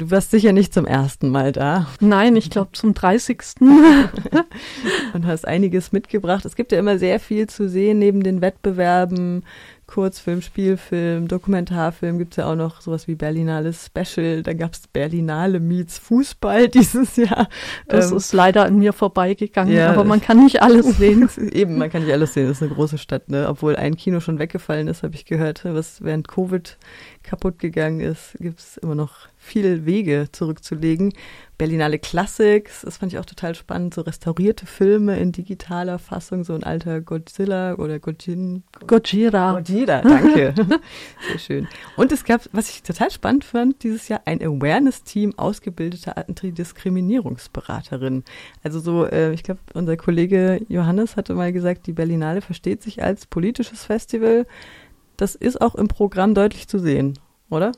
Du warst sicher nicht zum ersten Mal da. Nein, ich glaube zum 30. und hast einiges mitgebracht. Es gibt ja immer sehr viel zu sehen neben den Wettbewerben. Kurzfilm, Spielfilm, Dokumentarfilm gibt es ja auch noch sowas wie Berlinale Special. Da gab es Berlinale Meets Fußball dieses Jahr. Das ähm, ist leider an mir vorbeigegangen, ja, aber man kann nicht alles sehen. Eben, man kann nicht alles sehen. Das ist eine große Stadt, ne? Obwohl ein Kino schon weggefallen ist, habe ich gehört, was während Covid kaputt gegangen ist, gibt es immer noch viele Wege zurückzulegen. Berlinale Classics, das fand ich auch total spannend, so restaurierte Filme in digitaler Fassung, so ein alter Godzilla oder Gojin. Gojira. Gojira, danke. Sehr schön. Und es gab, was ich total spannend fand, dieses Jahr ein Awareness-Team ausgebildeter Antidiskriminierungsberaterin. Also so, äh, ich glaube, unser Kollege Johannes hatte mal gesagt, die Berlinale versteht sich als politisches Festival. Das ist auch im Programm deutlich zu sehen, oder?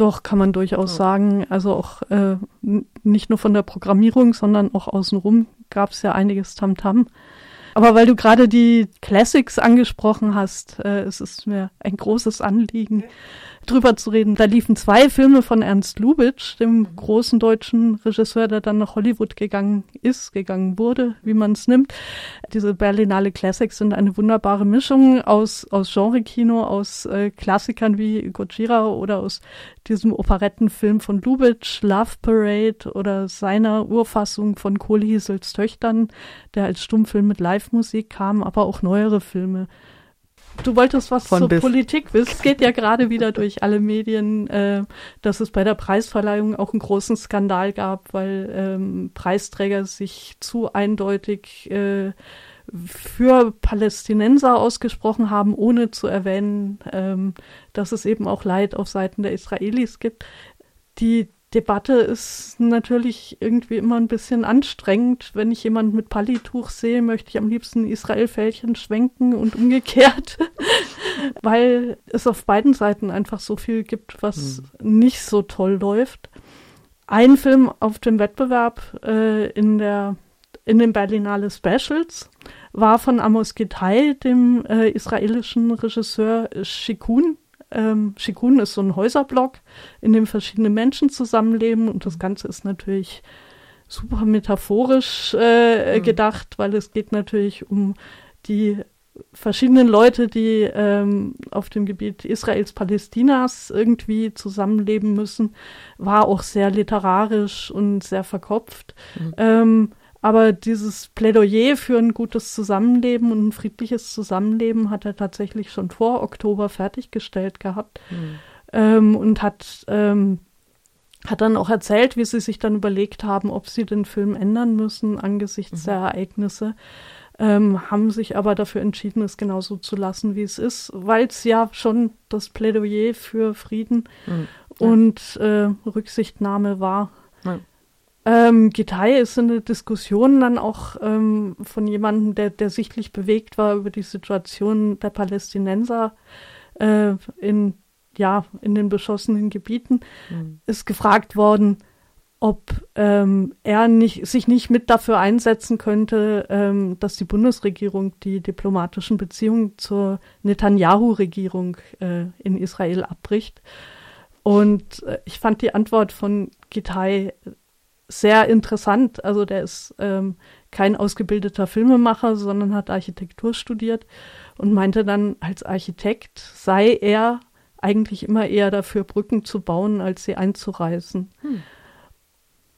Doch, kann man durchaus oh. sagen. Also auch äh, nicht nur von der Programmierung, sondern auch außenrum gab es ja einiges Tamtam. -Tam. Aber weil du gerade die Classics angesprochen hast, äh, es ist mir ein großes Anliegen, drüber zu reden. Da liefen zwei Filme von Ernst Lubitsch, dem großen deutschen Regisseur, der dann nach Hollywood gegangen ist, gegangen wurde, wie man es nimmt. Diese Berlinale Classics sind eine wunderbare Mischung aus, aus Genre-Kino, aus äh, Klassikern wie Gojira oder aus diesem Operettenfilm von Lubitsch, Love Parade oder seiner Urfassung von Kohlhiesels Töchtern, der als Stummfilm mit Live-Musik kam, aber auch neuere Filme. Du wolltest was Von zur bis. Politik wissen. Es geht ja gerade wieder durch alle Medien, äh, dass es bei der Preisverleihung auch einen großen Skandal gab, weil ähm, Preisträger sich zu eindeutig äh, für Palästinenser ausgesprochen haben, ohne zu erwähnen, ähm, dass es eben auch Leid auf Seiten der Israelis gibt. Die Debatte ist natürlich irgendwie immer ein bisschen anstrengend. Wenn ich jemanden mit Palituch sehe, möchte ich am liebsten Israel-Fällchen schwenken und umgekehrt, weil es auf beiden Seiten einfach so viel gibt, was mhm. nicht so toll läuft. Ein Film auf dem Wettbewerb äh, in der in den Berlinale Specials war von Amos Gitay, dem äh, israelischen Regisseur Shikun, ähm, Shikun ist so ein Häuserblock, in dem verschiedene Menschen zusammenleben und das Ganze ist natürlich super metaphorisch äh, mhm. gedacht, weil es geht natürlich um die verschiedenen Leute, die ähm, auf dem Gebiet Israels, Palästinas irgendwie zusammenleben müssen, war auch sehr literarisch und sehr verkopft. Mhm. Ähm, aber dieses Plädoyer für ein gutes Zusammenleben und ein friedliches Zusammenleben hat er tatsächlich schon vor Oktober fertiggestellt gehabt mhm. ähm, und hat, ähm, hat dann auch erzählt, wie sie sich dann überlegt haben, ob sie den Film ändern müssen angesichts mhm. der Ereignisse. Ähm, haben sich aber dafür entschieden, es genauso zu lassen, wie es ist, weil es ja schon das Plädoyer für Frieden mhm. und äh, Rücksichtnahme war. Ähm, Gitai ist eine Diskussion dann auch ähm, von jemandem, der, der sichtlich bewegt war über die Situation der Palästinenser äh, in, ja, in den beschossenen Gebieten, mhm. ist gefragt worden, ob ähm, er nicht, sich nicht mit dafür einsetzen könnte, ähm, dass die Bundesregierung die diplomatischen Beziehungen zur Netanyahu-Regierung äh, in Israel abbricht. Und äh, ich fand die Antwort von Gitai sehr interessant. Also der ist ähm, kein ausgebildeter Filmemacher, sondern hat Architektur studiert und meinte dann, als Architekt sei er eigentlich immer eher dafür, Brücken zu bauen, als sie einzureißen. Hm.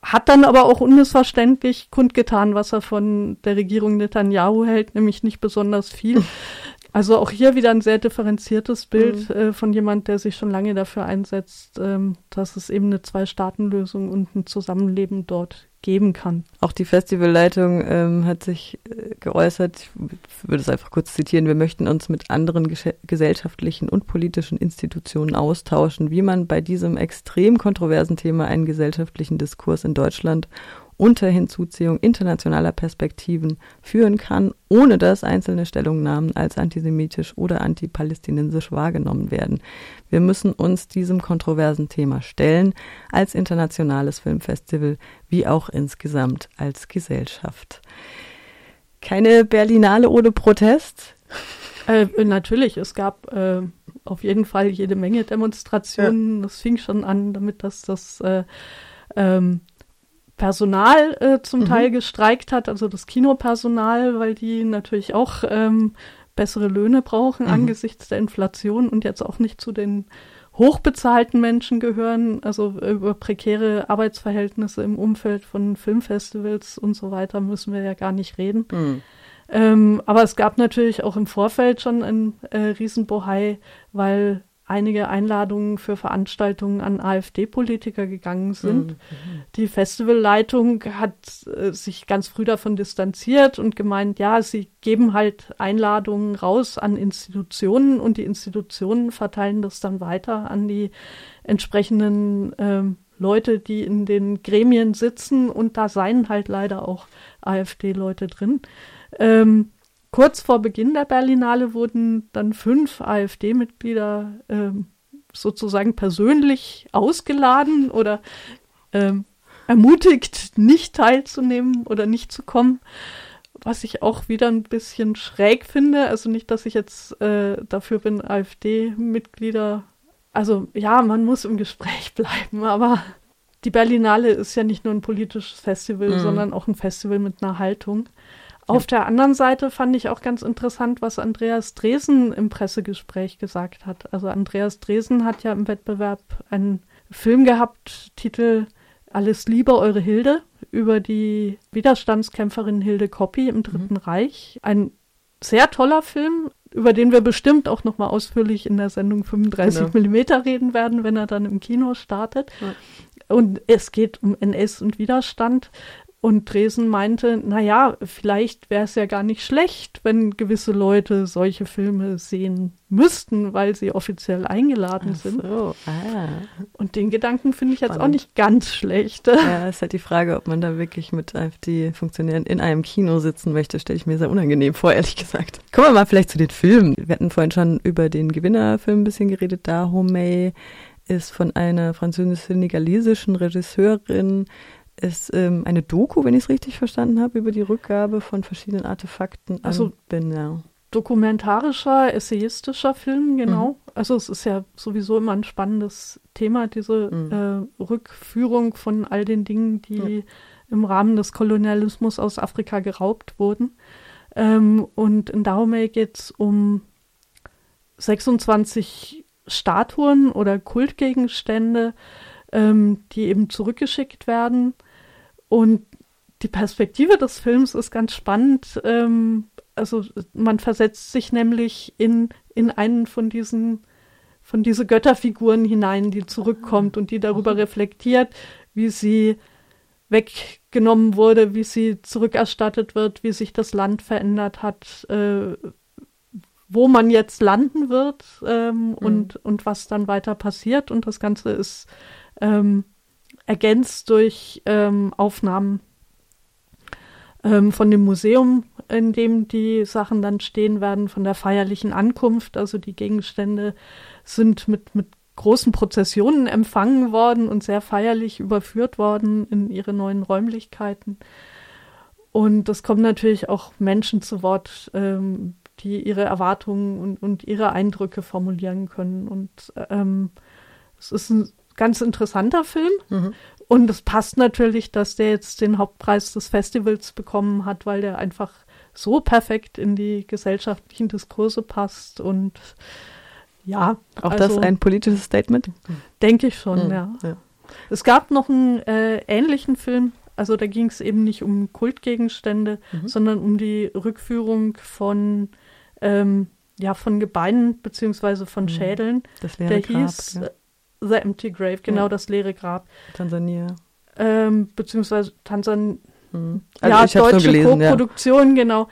Hat dann aber auch unmissverständlich kundgetan, was er von der Regierung Netanyahu hält, nämlich nicht besonders viel. Also auch hier wieder ein sehr differenziertes Bild mhm. äh, von jemand, der sich schon lange dafür einsetzt, ähm, dass es eben eine Zwei-Staaten-Lösung und ein Zusammenleben dort geben kann. Auch die Festivalleitung ähm, hat sich äh, geäußert, ich würde es einfach kurz zitieren, wir möchten uns mit anderen gesellschaftlichen und politischen Institutionen austauschen, wie man bei diesem extrem kontroversen Thema einen gesellschaftlichen Diskurs in Deutschland unter Hinzuziehung internationaler Perspektiven führen kann, ohne dass einzelne Stellungnahmen als antisemitisch oder antipalästinensisch wahrgenommen werden. Wir müssen uns diesem kontroversen Thema stellen, als internationales Filmfestival wie auch insgesamt als Gesellschaft. Keine Berlinale ohne Protest? Äh, natürlich, es gab äh, auf jeden Fall jede Menge Demonstrationen. Ja. Das fing schon an damit, dass das äh, ähm, Personal äh, zum mhm. Teil gestreikt hat, also das Kinopersonal, weil die natürlich auch ähm, bessere Löhne brauchen mhm. angesichts der Inflation und jetzt auch nicht zu den hochbezahlten Menschen gehören, also über prekäre Arbeitsverhältnisse im Umfeld von Filmfestivals und so weiter müssen wir ja gar nicht reden. Mhm. Ähm, aber es gab natürlich auch im Vorfeld schon ein äh, Riesenbohai, weil einige Einladungen für Veranstaltungen an AfD-Politiker gegangen sind. Mhm. Die Festivalleitung hat äh, sich ganz früh davon distanziert und gemeint, ja, sie geben halt Einladungen raus an Institutionen und die Institutionen verteilen das dann weiter an die entsprechenden ähm, Leute, die in den Gremien sitzen und da seien halt leider auch AfD-Leute drin. Ähm, Kurz vor Beginn der Berlinale wurden dann fünf AfD-Mitglieder ähm, sozusagen persönlich ausgeladen oder ähm, ermutigt, nicht teilzunehmen oder nicht zu kommen. Was ich auch wieder ein bisschen schräg finde. Also nicht, dass ich jetzt äh, dafür bin, AfD-Mitglieder. Also ja, man muss im Gespräch bleiben, aber die Berlinale ist ja nicht nur ein politisches Festival, mhm. sondern auch ein Festival mit einer Haltung. Auf der anderen Seite fand ich auch ganz interessant, was Andreas Dresen im Pressegespräch gesagt hat. Also Andreas Dresen hat ja im Wettbewerb einen Film gehabt, Titel Alles Liebe, eure Hilde, über die Widerstandskämpferin Hilde Koppi im Dritten mhm. Reich. Ein sehr toller Film, über den wir bestimmt auch nochmal ausführlich in der Sendung 35 genau. mm reden werden, wenn er dann im Kino startet. Ja. Und es geht um NS und Widerstand. Und Dresen meinte, na ja, vielleicht wäre es ja gar nicht schlecht, wenn gewisse Leute solche Filme sehen müssten, weil sie offiziell eingeladen Ach sind. So, ah. Und den Gedanken finde ich jetzt Spannend. auch nicht ganz schlecht. Ja, ist halt die Frage, ob man da wirklich mit AfD-Funktionären in einem Kino sitzen möchte, stelle ich mir sehr unangenehm vor, ehrlich gesagt. Kommen wir mal vielleicht zu den Filmen. Wir hatten vorhin schon über den Gewinnerfilm ein bisschen geredet. Dahomey ist von einer französisch-senegalesischen Regisseurin ist ähm, eine Doku, wenn ich es richtig verstanden habe, über die Rückgabe von verschiedenen Artefakten an also, Benin. Dokumentarischer, essayistischer Film, genau. Mhm. Also es ist ja sowieso immer ein spannendes Thema, diese mhm. äh, Rückführung von all den Dingen, die mhm. im Rahmen des Kolonialismus aus Afrika geraubt wurden. Ähm, und in Dahomey geht es um 26 Statuen oder Kultgegenstände, ähm, die eben zurückgeschickt werden und die Perspektive des Films ist ganz spannend. Ähm, also man versetzt sich nämlich in, in einen von diesen, von diese Götterfiguren hinein, die zurückkommt und die darüber reflektiert, wie sie weggenommen wurde, wie sie zurückerstattet wird, wie sich das Land verändert hat, äh, wo man jetzt landen wird ähm, mhm. und, und was dann weiter passiert. Und das Ganze ist ähm, ergänzt durch ähm, Aufnahmen ähm, von dem Museum, in dem die Sachen dann stehen werden, von der feierlichen Ankunft. Also die Gegenstände sind mit, mit großen Prozessionen empfangen worden und sehr feierlich überführt worden in ihre neuen Räumlichkeiten. Und es kommen natürlich auch Menschen zu Wort, ähm, die ihre Erwartungen und, und ihre Eindrücke formulieren können. Und ähm, es ist ein ganz interessanter Film. Mhm. Und es passt natürlich, dass der jetzt den Hauptpreis des Festivals bekommen hat, weil der einfach so perfekt in die gesellschaftlichen Diskurse passt und ja. Auch also, das ein politisches Statement? Denke ich schon, mhm, ja. ja. Es gab noch einen äh, ähnlichen Film, also da ging es eben nicht um Kultgegenstände, mhm. sondern um die Rückführung von ähm, ja, von Gebeinen beziehungsweise von mhm. Schädeln. Das der Grab, hieß ja. The Empty Grave, genau ja. das leere Grab. Tansania. Ähm, beziehungsweise Tansania. Mhm. Also ja, deutsche Co-Produktion, ja. genau.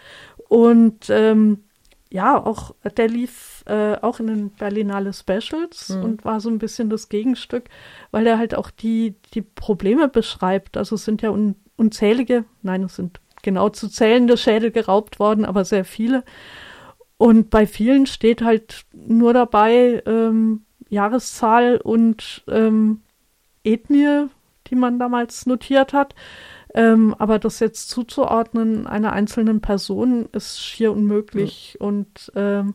Und ähm, ja, auch der lief äh, auch in den Berlinale Specials mhm. und war so ein bisschen das Gegenstück, weil er halt auch die, die Probleme beschreibt. Also es sind ja un, unzählige, nein, es sind genau zu zählende Schädel geraubt worden, aber sehr viele. Und bei vielen steht halt nur dabei, ähm, Jahreszahl und ähm, Ethnie, die man damals notiert hat. Ähm, aber das jetzt zuzuordnen einer einzelnen Person ist schier unmöglich. Ja. Und ähm,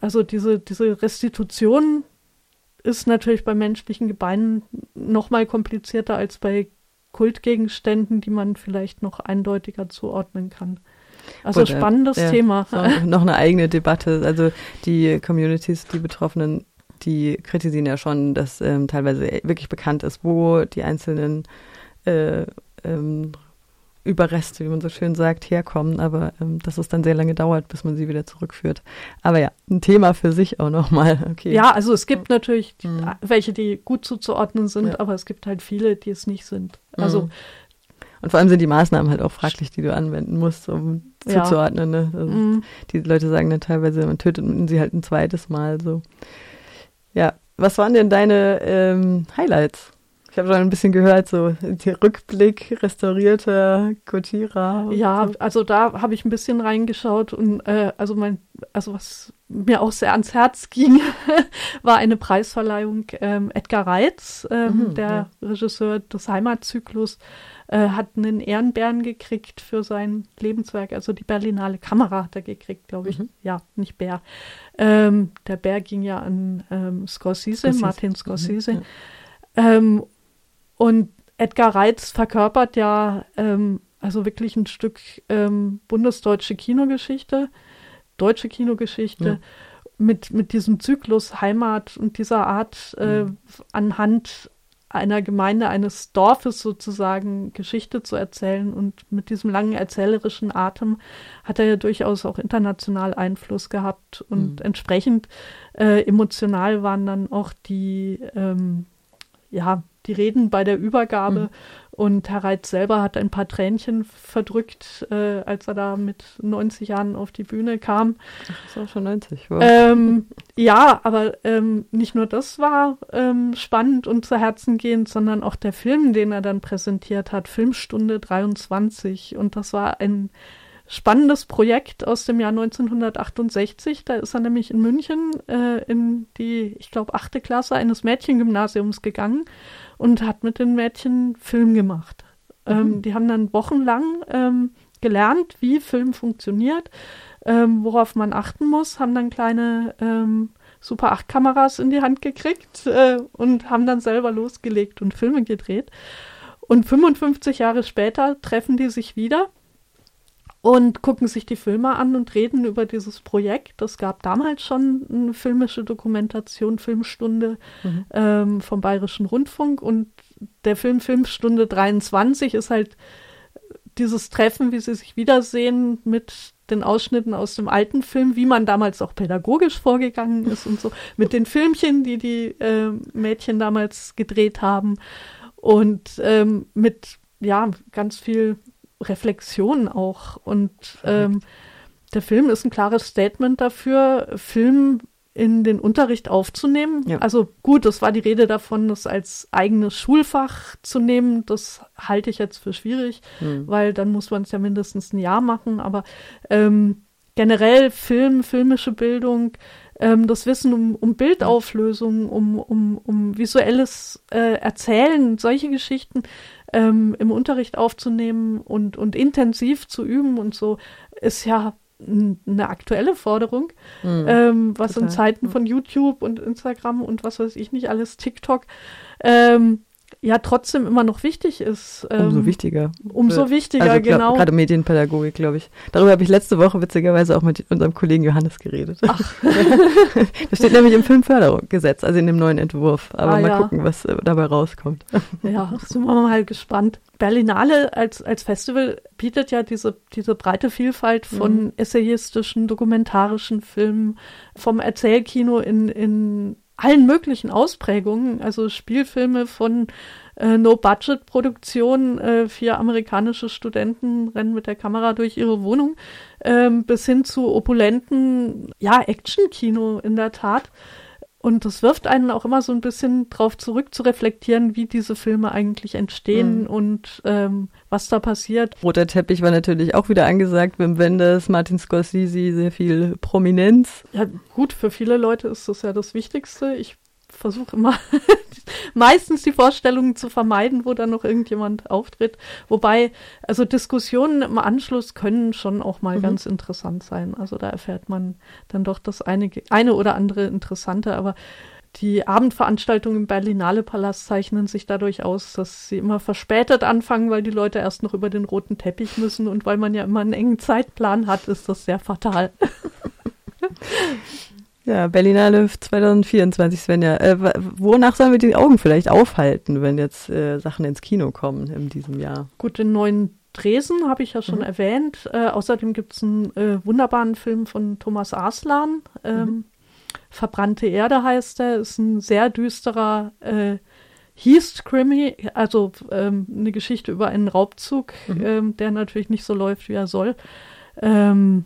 also diese, diese Restitution ist natürlich bei menschlichen Gebeinen noch mal komplizierter als bei Kultgegenständen, die man vielleicht noch eindeutiger zuordnen kann. Also Gut, spannendes ja, Thema. Noch eine eigene Debatte. Also die Communities, die Betroffenen, die kritisieren ja schon, dass ähm, teilweise wirklich bekannt ist, wo die einzelnen äh, ähm, Überreste, wie man so schön sagt, herkommen, aber ähm, dass es dann sehr lange dauert, bis man sie wieder zurückführt. Aber ja, ein Thema für sich auch nochmal. Okay. Ja, also es gibt natürlich die, mhm. welche, die gut zuzuordnen sind, ja. aber es gibt halt viele, die es nicht sind. Also mhm. Und vor allem sind die Maßnahmen halt auch fraglich, die du anwenden musst, um ja. zuzuordnen. Ne? Also mhm. Die Leute sagen dann teilweise, man tötet sie halt ein zweites Mal. So. Ja, was waren denn deine ähm, Highlights? Ich habe schon ein bisschen gehört, so der Rückblick, restaurierter Kotira. Ja, also da habe ich ein bisschen reingeschaut und äh, also mein, also was mir auch sehr ans Herz ging, war eine Preisverleihung ähm, Edgar Reitz, ähm, mhm, der ja. Regisseur des Heimatzyklus, äh, hat einen Ehrenbären gekriegt für sein Lebenswerk, also die Berlinale Kamera hat er gekriegt, glaube ich. Mhm. Ja, nicht Bär. Ähm, der Bär ging ja an ähm, Scorsese, Scorsese, Martin Scorsese. Mhm, ja. ähm, und Edgar Reitz verkörpert ja ähm, also wirklich ein Stück ähm, bundesdeutsche Kinogeschichte, deutsche Kinogeschichte. Ja. Mit, mit diesem Zyklus Heimat und dieser Art äh, mhm. anhand einer Gemeinde, eines Dorfes sozusagen Geschichte zu erzählen. Und mit diesem langen erzählerischen Atem hat er ja durchaus auch international Einfluss gehabt. Und mhm. entsprechend äh, emotional waren dann auch die, ähm, ja, die Reden bei der Übergabe. Mhm. Und Herr Reitz selber hat ein paar Tränchen verdrückt, äh, als er da mit 90 Jahren auf die Bühne kam. Ist auch schon 90. Wow. Ähm, ja, aber ähm, nicht nur das war ähm, spannend und zu Herzen gehend, sondern auch der Film, den er dann präsentiert hat, Filmstunde 23. Und das war ein spannendes Projekt aus dem Jahr 1968. Da ist er nämlich in München äh, in die, ich glaube, achte Klasse eines Mädchengymnasiums gegangen und hat mit den Mädchen Film gemacht. Mhm. Ähm, die haben dann wochenlang ähm, gelernt, wie Film funktioniert, ähm, worauf man achten muss, haben dann kleine ähm, Super 8 Kameras in die Hand gekriegt äh, und haben dann selber losgelegt und Filme gedreht. Und 55 Jahre später treffen die sich wieder und gucken sich die Filme an und reden über dieses Projekt. Es gab damals schon eine filmische Dokumentation, Filmstunde mhm. ähm, vom Bayerischen Rundfunk und der Film Filmstunde 23 ist halt dieses Treffen, wie sie sich wiedersehen mit den Ausschnitten aus dem alten Film, wie man damals auch pädagogisch vorgegangen ist und so, mit den Filmchen, die die äh, Mädchen damals gedreht haben und ähm, mit ja ganz viel Reflexion auch. Und ähm, der Film ist ein klares Statement dafür, Film in den Unterricht aufzunehmen. Ja. Also gut, es war die Rede davon, das als eigenes Schulfach zu nehmen. Das halte ich jetzt für schwierig, mhm. weil dann muss man es ja mindestens ein Jahr machen. Aber ähm, generell Film, filmische Bildung, ähm, das Wissen um, um Bildauflösung, um, um, um visuelles äh, Erzählen, solche Geschichten ähm, im Unterricht aufzunehmen und, und intensiv zu üben und so, ist ja eine aktuelle Forderung, mhm, ähm, was total. in Zeiten von YouTube und Instagram und was weiß ich nicht alles, TikTok, ähm, ja trotzdem immer noch wichtig ist. Ähm, umso wichtiger. Umso wichtiger, also, genau. Gerade Medienpädagogik, glaube ich. Darüber habe ich letzte Woche witzigerweise auch mit unserem Kollegen Johannes geredet. Ach. das steht nämlich im Filmförderungsgesetz, also in dem neuen Entwurf. Aber ah, mal ja. gucken, was äh, dabei rauskommt. ja, sind wir mal gespannt. Berlinale als, als Festival bietet ja diese, diese breite Vielfalt von mhm. essayistischen, dokumentarischen Filmen, vom Erzählkino in, in allen möglichen Ausprägungen, also Spielfilme von äh, No-Budget-Produktionen, äh, vier amerikanische Studenten rennen mit der Kamera durch ihre Wohnung, ähm, bis hin zu opulenten, ja, Action-Kino in der Tat. Und das wirft einen auch immer so ein bisschen drauf zurück zu reflektieren, wie diese Filme eigentlich entstehen mhm. und ähm, was da passiert. Roter Teppich war natürlich auch wieder angesagt. Wim Wenders, Martin Scorsese, sehr viel Prominenz. Ja, gut, für viele Leute ist das ja das Wichtigste. Ich versuche immer meistens die Vorstellungen zu vermeiden, wo dann noch irgendjemand auftritt. Wobei, also Diskussionen im Anschluss können schon auch mal mhm. ganz interessant sein. Also da erfährt man dann doch das eine, eine oder andere Interessante, aber die Abendveranstaltungen im Berlinale Palast zeichnen sich dadurch aus, dass sie immer verspätet anfangen, weil die Leute erst noch über den roten Teppich müssen und weil man ja immer einen engen Zeitplan hat, ist das sehr fatal. Ja, Berlinale 2024, Svenja. Äh, wonach sollen wir die Augen vielleicht aufhalten, wenn jetzt äh, Sachen ins Kino kommen in diesem Jahr? Gut, den neuen Dresden habe ich ja schon mhm. erwähnt. Äh, außerdem gibt es einen äh, wunderbaren Film von Thomas Arslan. Ähm, mhm. Verbrannte Erde heißt er. Ist ein sehr düsterer äh, Heist-Krimi, also ähm, eine Geschichte über einen Raubzug, mhm. ähm, der natürlich nicht so läuft, wie er soll. Ähm,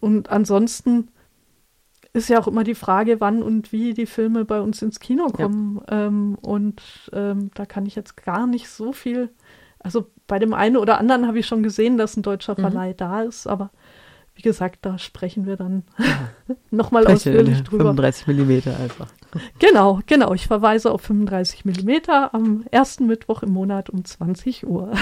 und ansonsten ist ja auch immer die Frage, wann und wie die Filme bei uns ins Kino kommen. Ja. Ähm, und ähm, da kann ich jetzt gar nicht so viel. Also bei dem einen oder anderen habe ich schon gesehen, dass ein deutscher mhm. Verleih mhm. da ist, aber wie gesagt, da sprechen wir dann ja. nochmal ausführlich drüber. 35 Millimeter einfach. Genau, genau. Ich verweise auf 35 Millimeter am ersten Mittwoch im Monat um 20 Uhr.